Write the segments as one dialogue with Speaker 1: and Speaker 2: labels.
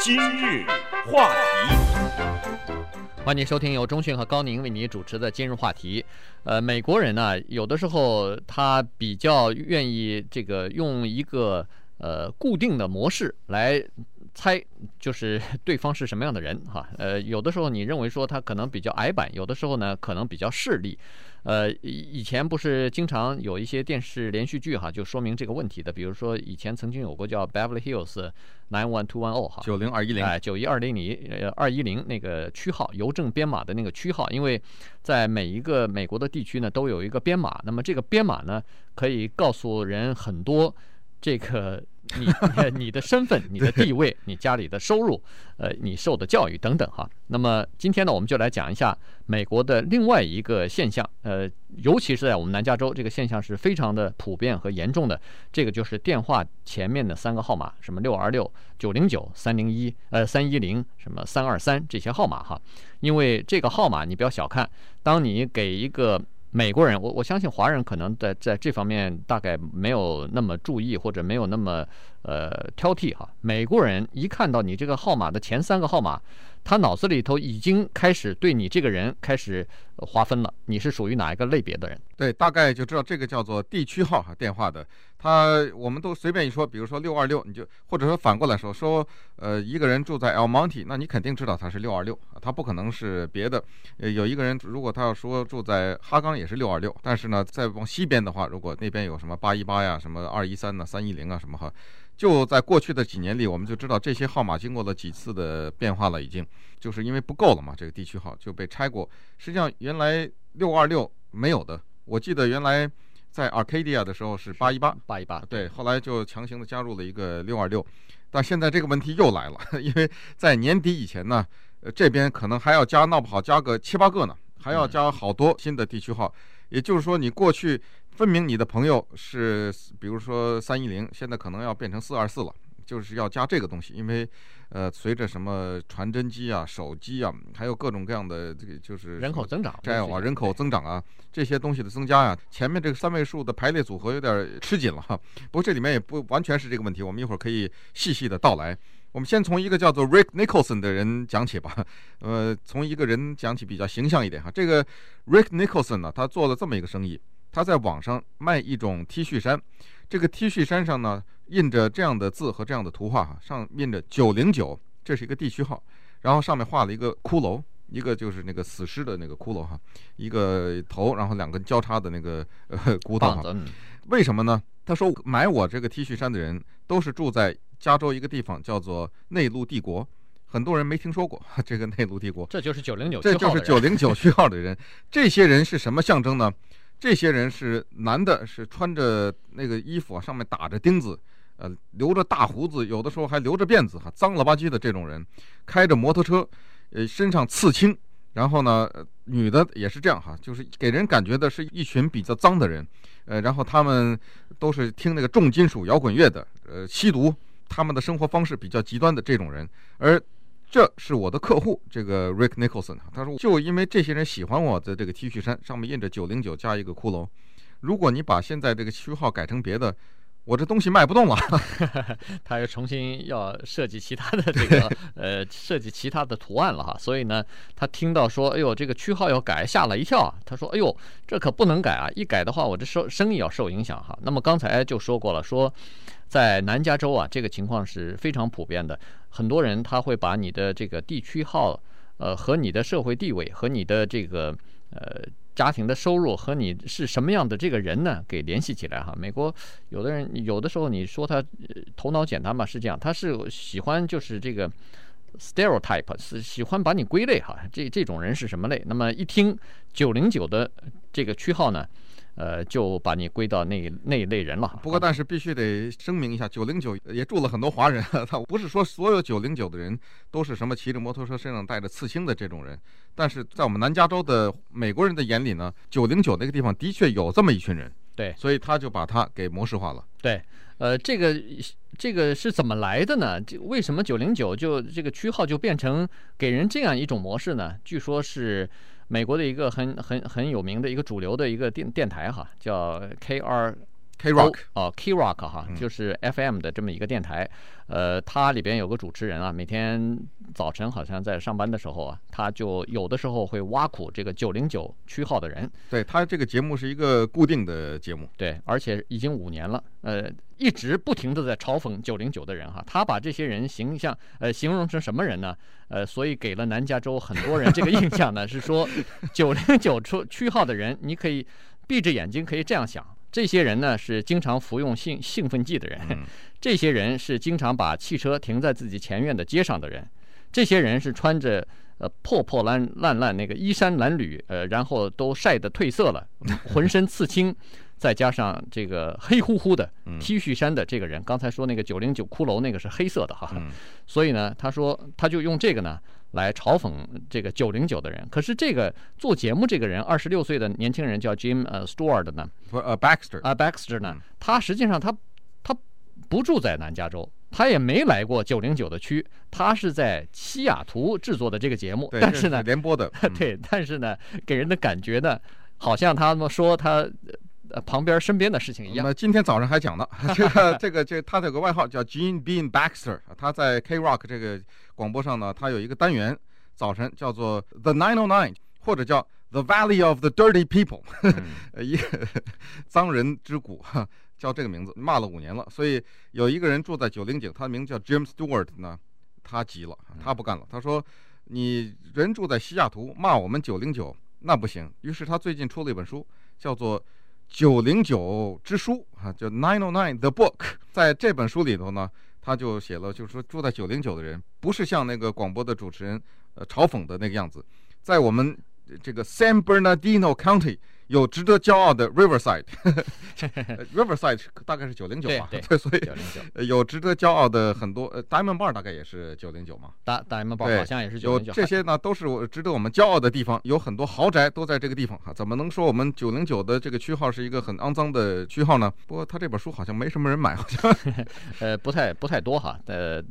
Speaker 1: 今日话题，
Speaker 2: 欢迎收听由中讯和高宁为你主持的今日话题。呃，美国人呢，有的时候他比较愿意这个用一个呃固定的模式来猜，就是 对方是什么样的人哈。呃，有的时候你认为说他可能比较矮板，有的时候呢可能比较势利。呃，以前不是经常有一些电视连续剧哈，就说明这个问题的。比如说以前曾经有过叫《Beverly Hills 91210》哈，
Speaker 3: 九零二一零，
Speaker 2: 哎，九一二零零呃二一零那个区号，邮政编码的那个区号，因为在每一个美国的地区呢都有一个编码，那么这个编码呢可以告诉人很多这个。你 你的身份、你的地位、你家里的收入、呃，你受的教育等等哈。那么今天呢，我们就来讲一下美国的另外一个现象，呃，尤其是在我们南加州，这个现象是非常的普遍和严重的。这个就是电话前面的三个号码，什么六二六、九零九、三零一、呃三一零、什么三二三这些号码哈。因为这个号码你不要小看，当你给一个。美国人，我我相信华人可能在在这方面大概没有那么注意，或者没有那么呃挑剔哈。美国人一看到你这个号码的前三个号码，他脑子里头已经开始对你这个人开始划分了，你是属于哪一个类别的人？
Speaker 3: 对，大概就知道这个叫做地区号哈电话的。他我们都随便一说，比如说六二六，你就或者说反过来说说，呃，一个人住在 El Monte，那你肯定知道他是六二六，他不可能是别的。呃，有一个人如果他要说住在哈岗也是六二六，但是呢，再往西边的话，如果那边有什么八一八呀、什么二一三呐、三一零啊什么哈，就在过去的几年里，我们就知道这些号码经过了几次的变化了，已经就是因为不够了嘛，这个地区号就被拆过。实际上原来六二六没有的，我记得原来。在 Arcadia 的时候是八一八，
Speaker 2: 八一八，
Speaker 3: 对，后来就强行的加入了一个六二六，但现在这个问题又来了，因为在年底以前呢，呃，这边可能还要加，闹不好加个七八个呢，还要加好多新的地区号，也就是说，你过去分明你的朋友是，比如说三一零，现在可能要变成四二四了。就是要加这个东西，因为，呃，随着什么传真机啊、手机啊，还有各种各样的这个就是
Speaker 2: 人口增长，
Speaker 3: 这样啊，人口增长啊，这些东西的增加呀，前面这个三位数的排列组合有点吃紧了哈。不过这里面也不完全是这个问题，我们一会儿可以细细的道来。我们先从一个叫做 Rick Nicholson 的人讲起吧，呃，从一个人讲起比较形象一点哈。这个 Rick Nicholson 呢，他做了这么一个生意，他在网上卖一种 T 恤衫，这个 T 恤衫上呢。印着这样的字和这样的图画哈，上印着九零九，这是一个地区号，然后上面画了一个骷髅，一个就是那个死尸的那个骷髅哈，一个头，然后两根交叉的那个呃骨头哈。为什么呢？他说买我这个 T 恤衫的人都是住在加州一个地方叫做内陆帝国，很多人没听说过这个内陆帝国。
Speaker 2: 这就是九零九，
Speaker 3: 这就是九零九序号的人。这些人是什么象征呢？这些人是男的，是穿着那个衣服，上面打着钉子。呃，留着大胡子，有的时候还留着辫子，哈，脏了吧唧的这种人，开着摩托车，呃，身上刺青，然后呢，女的也是这样哈，就是给人感觉的是一群比较脏的人，呃，然后他们都是听那个重金属摇滚乐的，呃，吸毒，他们的生活方式比较极端的这种人，而这是我的客户，这个 Rick Nicholson，他说就因为这些人喜欢我的这个 T 恤衫，上面印着九零九加一个骷髅，如果你把现在这个序号改成别的。我这东西卖不动了，
Speaker 2: 他又重新要设计其他的这个 呃设计其他的图案了哈，所以呢，他听到说，哎呦，这个区号要改，吓了一跳啊。他说，哎呦，这可不能改啊，一改的话，我这收生意要受影响哈。那么刚才就说过了，说在南加州啊，这个情况是非常普遍的，很多人他会把你的这个地区号，呃，和你的社会地位和你的这个呃。家庭的收入和你是什么样的这个人呢，给联系起来哈。美国有的人有的时候你说他头脑简单嘛，是这样，他是喜欢就是这个 stereotype，是喜欢把你归类哈。这这种人是什么类？那么一听九零九的这个区号呢？呃，就把你归到那那一类人了。
Speaker 3: 不过，但是必须得声明一下，九零九也住了很多华人。他不是说所有九零九的人都是什么骑着摩托车身上带着刺青的这种人。但是在我们南加州的美国人的眼里呢，九零九那个地方的确有这么一群人。
Speaker 2: 对，
Speaker 3: 所以他就把它给模式化了。
Speaker 2: 对，呃，这个这个是怎么来的呢？这为什么九零九就这个区号就变成给人这样一种模式呢？据说是。美国的一个很很很有名的一个主流的一个电电台哈，叫 KR
Speaker 3: K Rock
Speaker 2: 哦，K Rock 哈，
Speaker 3: 嗯
Speaker 2: 就是 FM 的这么一个电台。呃，它里边有个主持人啊，每天早晨好像在上班的时候啊，他就有的时候会挖苦这个九零九区号的人。
Speaker 3: 对，他这个节目是一个固定的节目，
Speaker 2: 对，而且已经五年了，呃，一直不停的在嘲讽九零九的人哈。他把这些人形象呃形容成什么人呢？呃，所以给了南加州很多人这个印象呢，是说九零九区区号的人，你可以闭着眼睛可以这样想。这些人呢是经常服用兴兴奋剂的人，这些人是经常把汽车停在自己前院的街上的人，这些人是穿着呃破破烂烂烂那个衣衫褴褛，呃，然后都晒得褪色了，浑身刺青，再加上这个黑乎乎的 T 恤衫的这个人，刚才说那个九零九骷髅那个是黑色的哈，所以呢，他说他就用这个呢。来嘲讽这个九零九的人，可是这个做节目这个人，二十六岁的年轻人叫 Jim 呃 Stewart 呢，
Speaker 3: 呃 Baxter
Speaker 2: 啊 Baxter 呢，他实际上他他不住在南加州，他也没来过九零九的区，他是在西雅图制作的这个节目，但是呢
Speaker 3: 联播的，
Speaker 2: 对，但是呢，给人的感觉呢，好像他们说他呃旁边身边的事情一样。
Speaker 3: 那今天早上还讲呢，这个这个这他有个外号叫 Gene Bean Baxter，他在 K Rock 这个。广播上呢，他有一个单元，早晨叫做 The Nine O Nine，或者叫 The Valley of the Dirty People，呃，一个 脏人之谷，叫这个名字，骂了五年了。所以有一个人住在九零九，他的名字叫 Jim Stewart 呢，他急了，他不干了，他说：“你人住在西雅图，骂我们九零九，那不行。”于是他最近出了一本书，叫做《九零九之书》啊，叫 Nine O Nine The Book。在这本书里头呢。他就写了，就是说住在九零九的人，不是像那个广播的主持人，呃，嘲讽的那个样子，在我们这个 San Bernardino County。有值得骄傲的 Riverside，Riverside 大概是九零九吧，
Speaker 2: 对，
Speaker 3: 所以有值得骄傲的很多，呃，Diamond Bar 大概也是九零九嘛，
Speaker 2: 大 Diamond Bar 好像也是九零九，
Speaker 3: 有这些呢都是我值得我们骄傲的地方，有很多豪宅都在这个地方哈，怎么能说我们九零九的这个区号是一个很肮脏的区号呢？不过他这本书好像没什么人买，好像，
Speaker 2: 呃，不太不太多哈，呃。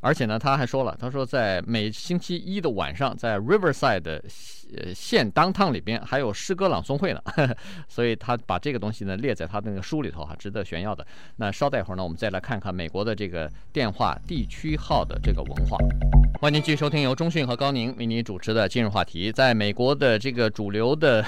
Speaker 2: 而且呢，他还说了，他说在每星期一的晚上，在 Riverside 的呃县当趟里边还有诗歌朗诵会呢，所以他把这个东西呢列在他那个书里头哈，值得炫耀的。那稍待一会儿呢，我们再来看看美国的这个电话地区号的这个文化。欢迎您继续收听由中讯和高宁为您主持的今日话题。在美国的这个主流的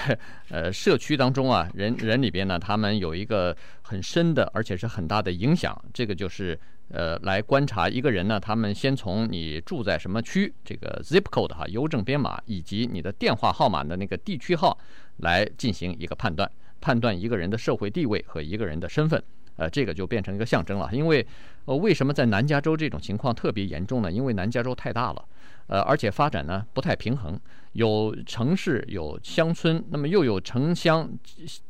Speaker 2: 呃社区当中啊，人人里边呢，他们有一个很深的而且是很大的影响，这个就是。呃，来观察一个人呢，他们先从你住在什么区，这个 zip code 哈，邮政编码以及你的电话号码的那个地区号来进行一个判断，判断一个人的社会地位和一个人的身份。呃，这个就变成一个象征了。因为呃，为什么在南加州这种情况特别严重呢？因为南加州太大了，呃，而且发展呢不太平衡，有城市有乡村，那么又有城乡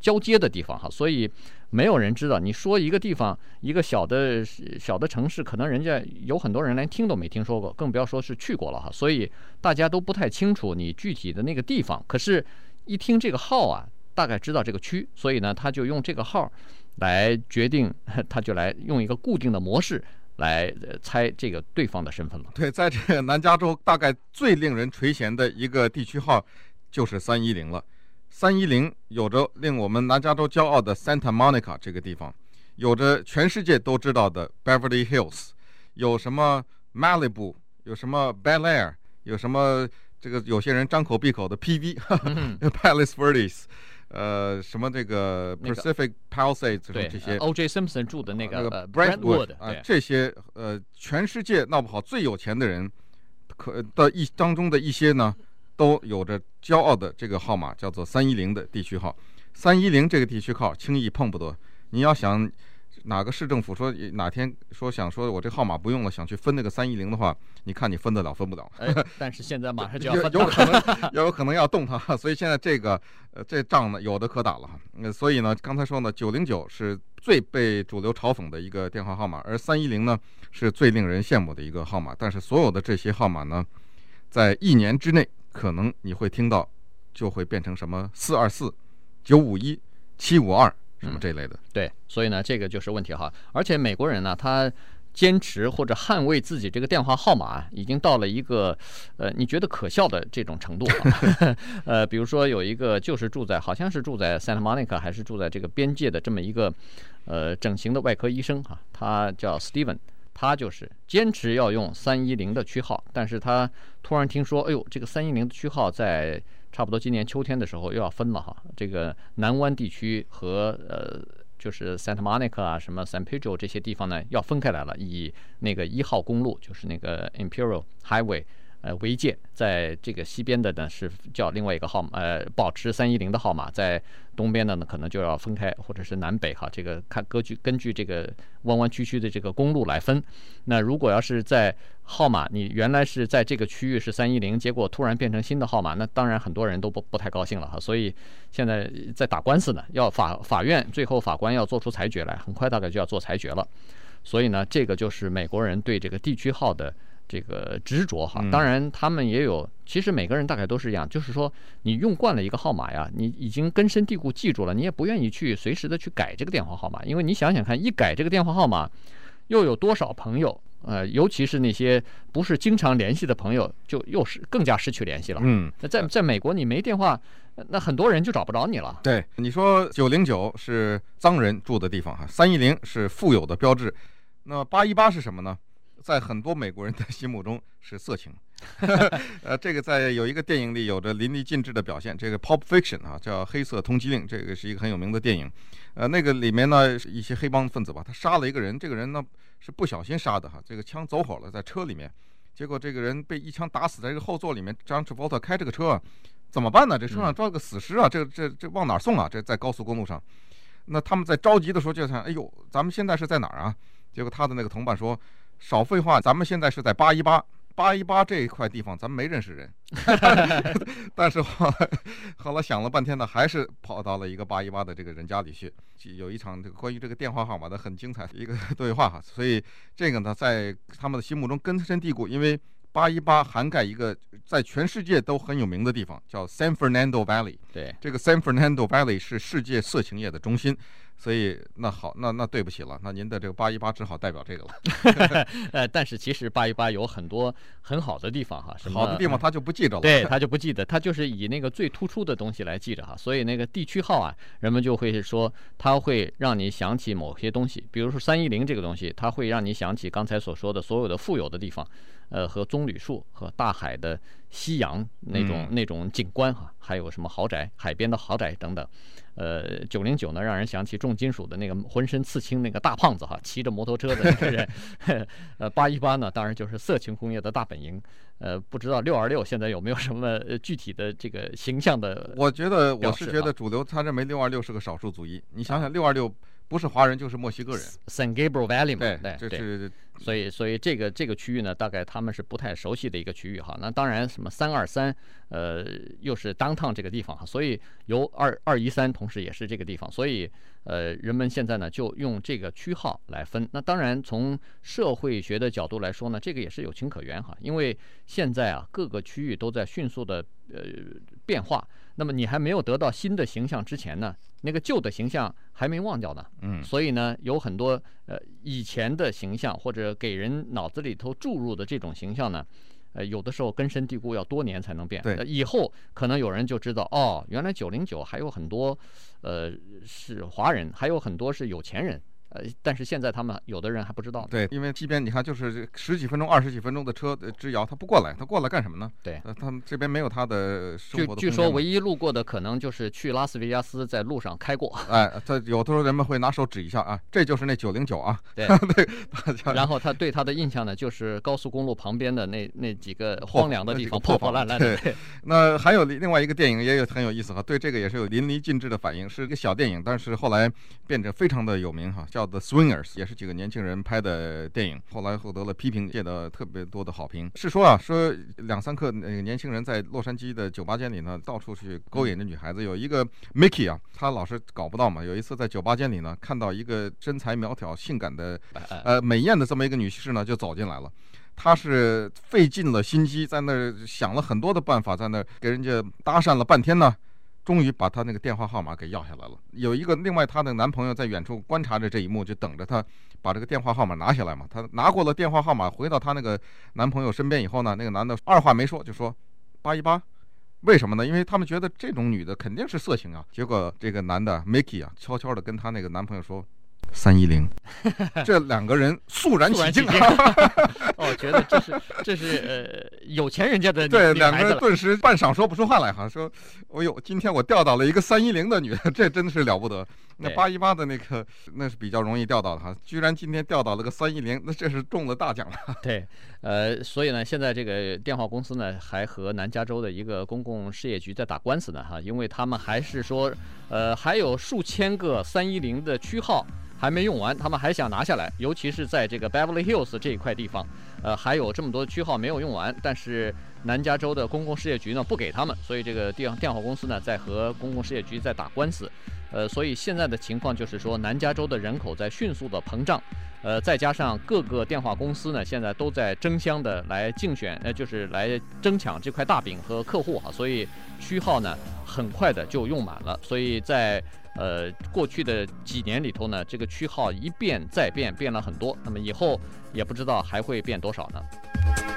Speaker 2: 交接的地方哈，所以。没有人知道，你说一个地方，一个小的小的城市，可能人家有很多人连听都没听说过，更不要说是去过了哈。所以大家都不太清楚你具体的那个地方。可是，一听这个号啊，大概知道这个区，所以呢，他就用这个号来决定，他就来用一个固定的模式来猜这个对方的身份了。
Speaker 3: 对，在这个南加州，大概最令人垂涎的一个地区号就是三一零了。三一零有着令我们南加州骄傲的 Santa Monica 这个地方，有着全世界都知道的 Beverly Hills，有什么 Malibu，有什么 Bel Air，有什么这个有些人张口闭口的 PV，Palace Verdes，呃，什么这个 Pacific Palisades，这些
Speaker 2: ，O.J. Simpson 住的那个
Speaker 3: 那个 Brentwood 啊，
Speaker 2: 对
Speaker 3: 这些呃，全世界闹不好最有钱的人可的一当中的一些呢。都有着骄傲的这个号码，叫做三一零的地区号。三一零这个地区号轻易碰不得。你要想哪个市政府说哪天说想说我这号码不用了，想去分那个三一零的话，你看你分得了分不了？
Speaker 2: 哎，但是现在马上就要
Speaker 3: 有，有可能 有可能要动它，所以现在这个呃这仗呢有的可打了哈。那所以呢，刚才说呢，九零九是最被主流嘲讽的一个电话号码，而三一零呢是最令人羡慕的一个号码。但是所有的这些号码呢，在一年之内。可能你会听到，就会变成什么四二四、九五一、七五二什么这类的。
Speaker 2: 对，所以呢，这个就是问题哈。而且美国人呢，他。坚持或者捍卫自己这个电话号码，已经到了一个呃你觉得可笑的这种程度啊。呃，比如说有一个就是住在好像是住在 Santa Monica 还是住在这个边界的这么一个呃整形的外科医生哈、啊，他叫 Steven，他就是坚持要用三一零的区号，但是他突然听说，哎呦，这个三一零的区号在差不多今年秋天的时候又要分了哈，这个南湾地区和呃。就是 Santa Monica 啊，什么 San Pedro 这些地方呢，要分开来了，以那个一号公路，就是那个 Imperial Highway。呃，为界，在这个西边的呢是叫另外一个号码，呃，保持三一零的号码，在东边的呢可能就要分开，或者是南北哈，这个看根据根据这个弯弯曲曲的这个公路来分。那如果要是在号码，你原来是在这个区域是三一零，结果突然变成新的号码，那当然很多人都不不太高兴了哈。所以现在在打官司呢，要法法院最后法官要做出裁决来，很快大概就要做裁决了。所以呢，这个就是美国人对这个地区号的。这个执着哈，当然他们也有，其实每个人大概都是一样，就是说你用惯了一个号码呀，你已经根深蒂固记住了，你也不愿意去随时的去改这个电话号码，因为你想想看，一改这个电话号码，又有多少朋友，呃，尤其是那些不是经常联系的朋友，就又是更加失去联系了。嗯，那在在美国你没电话，那很多人就找不着你了。
Speaker 3: 对，你说九零九是脏人住的地方哈，三一零是富有的标志，那八一八是什么呢？在很多美国人的心目中是色情，呃，这个在有一个电影里有着淋漓尽致的表现。这个《Pulp Fiction》啊，叫《黑色通缉令》，这个是一个很有名的电影。呃，那个里面呢，一些黑帮分子吧，他杀了一个人，这个人呢是不小心杀的哈，这个枪走火了，在车里面，结果这个人被一枪打死在这个后座里面。张志波特开这个车怎么办呢？这车上装个死尸啊，这这这往哪送啊？这在高速公路上，那他们在着急的时候就想，哎呦，咱们现在是在哪儿啊？结果他的那个同伴说。少废话，咱们现在是在八一八，八一八这一块地方，咱们没认识人。但是后来，后来想了半天呢，还是跑到了一个八一八的这个人家里去，有一场这个关于这个电话号码的很精彩的一个 对话哈。所以这个呢，在他们的心目中根深蒂固，因为八一八涵盖一个在全世界都很有名的地方，叫 San Fernando Valley。
Speaker 2: 对，
Speaker 3: 这个 San Fernando Valley 是世界色情业的中心。所以那好，那那对不起了，那您的这个八一八只好代表这个了。
Speaker 2: 呃，但是其实八一八有很多很好的地方哈，什么
Speaker 3: 好的地方他就不记着了。
Speaker 2: 对，他就不记得，他就是以那个最突出的东西来记着哈。所以那个地区号啊，人们就会说，它会让你想起某些东西，比如说三一零这个东西，它会让你想起刚才所说的所有的富有的地方，呃，和棕榈树和大海的夕阳那种那种景观哈，还有什么豪宅、海边的豪宅等等。呃，九零九呢，让人想起重金属的那个浑身刺青那个大胖子哈，骑着摩托车的那个人。呃，八一八呢，当然就是色情工业的大本营。呃，不知道六二六现在有没有什么具体的这个形象的？
Speaker 3: 我觉得我是觉得主流他认为六二六是个少数族裔。你想想，六二六不是华人就是墨西哥人。
Speaker 2: San Gabriel Valley 嘛，
Speaker 3: 对，这是。
Speaker 2: 所以，所以这个这个区域呢，大概他们是不太熟悉的一个区域哈。那当然，什么三二三，呃，又是 downtown 这个地方哈。所以由二二一三同时也是这个地方。所以，呃，人们现在呢就用这个区号来分。那当然，从社会学的角度来说呢，这个也是有情可原哈。因为现在啊，各个区域都在迅速的呃变化。那么你还没有得到新的形象之前呢，那个旧的形象还没忘掉呢。嗯，所以呢，有很多呃以前的形象或者给人脑子里头注入的这种形象呢，呃，有的时候根深蒂固，要多年才能变。
Speaker 3: 对，
Speaker 2: 以后可能有人就知道，哦，原来九零九还有很多，呃，是华人，还有很多是有钱人。呃，但是现在他们有的人还不知道。
Speaker 3: 对，因为即便你看，就是十几分钟、二十几分钟的车之遥，他不过来，他过来干什么呢？
Speaker 2: 对，
Speaker 3: 呃，他们这边没有他的生活的。
Speaker 2: 据据说，唯一路过的可能就是去拉斯维加斯，在路上开过。
Speaker 3: 哎，他有的时候人们会拿手指一下啊，这就是那九零九啊。
Speaker 2: 对对。然后他对他的印象呢，就是高速公路旁边的那那几个荒凉的地方，破破烂烂的。
Speaker 3: 那还有另外一个电影也有很有意思哈，对这个也是有淋漓尽致的反应，是一个小电影，但是后来变得非常的有名哈，叫。叫 The Swingers 也是几个年轻人拍的电影，后来获得了批评界的特别多的好评。是说啊，说两三个那个年轻人在洛杉矶的酒吧间里呢，到处去勾引着女孩子。有一个 Mickey 啊，他老是搞不到嘛。有一次在酒吧间里呢，看到一个身材苗条、性感的、呃美艳的这么一个女士呢，就走进来了。他是费尽了心机，在那儿想了很多的办法，在那儿给人家搭讪了半天呢。终于把她那个电话号码给要下来了。有一个另外她的男朋友在远处观察着这一幕，就等着她把这个电话号码拿下来嘛。她拿过了电话号码，回到她那个男朋友身边以后呢，那个男的二话没说就说八一八。为什么呢？因为他们觉得这种女的肯定是色情啊。结果这个男的 Mickey 啊，悄悄地跟她那个男朋友说。三一零，这两个人肃然起敬啊！
Speaker 2: 哦，觉得这是这是呃有钱人家的
Speaker 3: 对，两个人顿时半晌说不出话来哈，说，哦呦，今天我钓到了一个三一零的女的，这真的是了不得。那八一八的那个那是比较容易钓到的哈，居然今天钓到了个三一零，那这是中了大奖了。
Speaker 2: 对，呃，所以呢，现在这个电话公司呢，还和南加州的一个公共事业局在打官司呢哈，因为他们还是说，呃，还有数千个三一零的区号。还没用完，他们还想拿下来，尤其是在这个 Beverly Hills 这一块地方，呃，还有这么多区号没有用完，但是南加州的公共事业局呢不给他们，所以这个电电话公司呢在和公共事业局在打官司，呃，所以现在的情况就是说南加州的人口在迅速的膨胀，呃，再加上各个电话公司呢现在都在争相的来竞选，呃，就是来争抢这块大饼和客户哈，所以区号呢很快的就用满了，所以在。呃，过去的几年里头呢，这个区号一变再变，变了很多。那么以后也不知道还会变多少呢。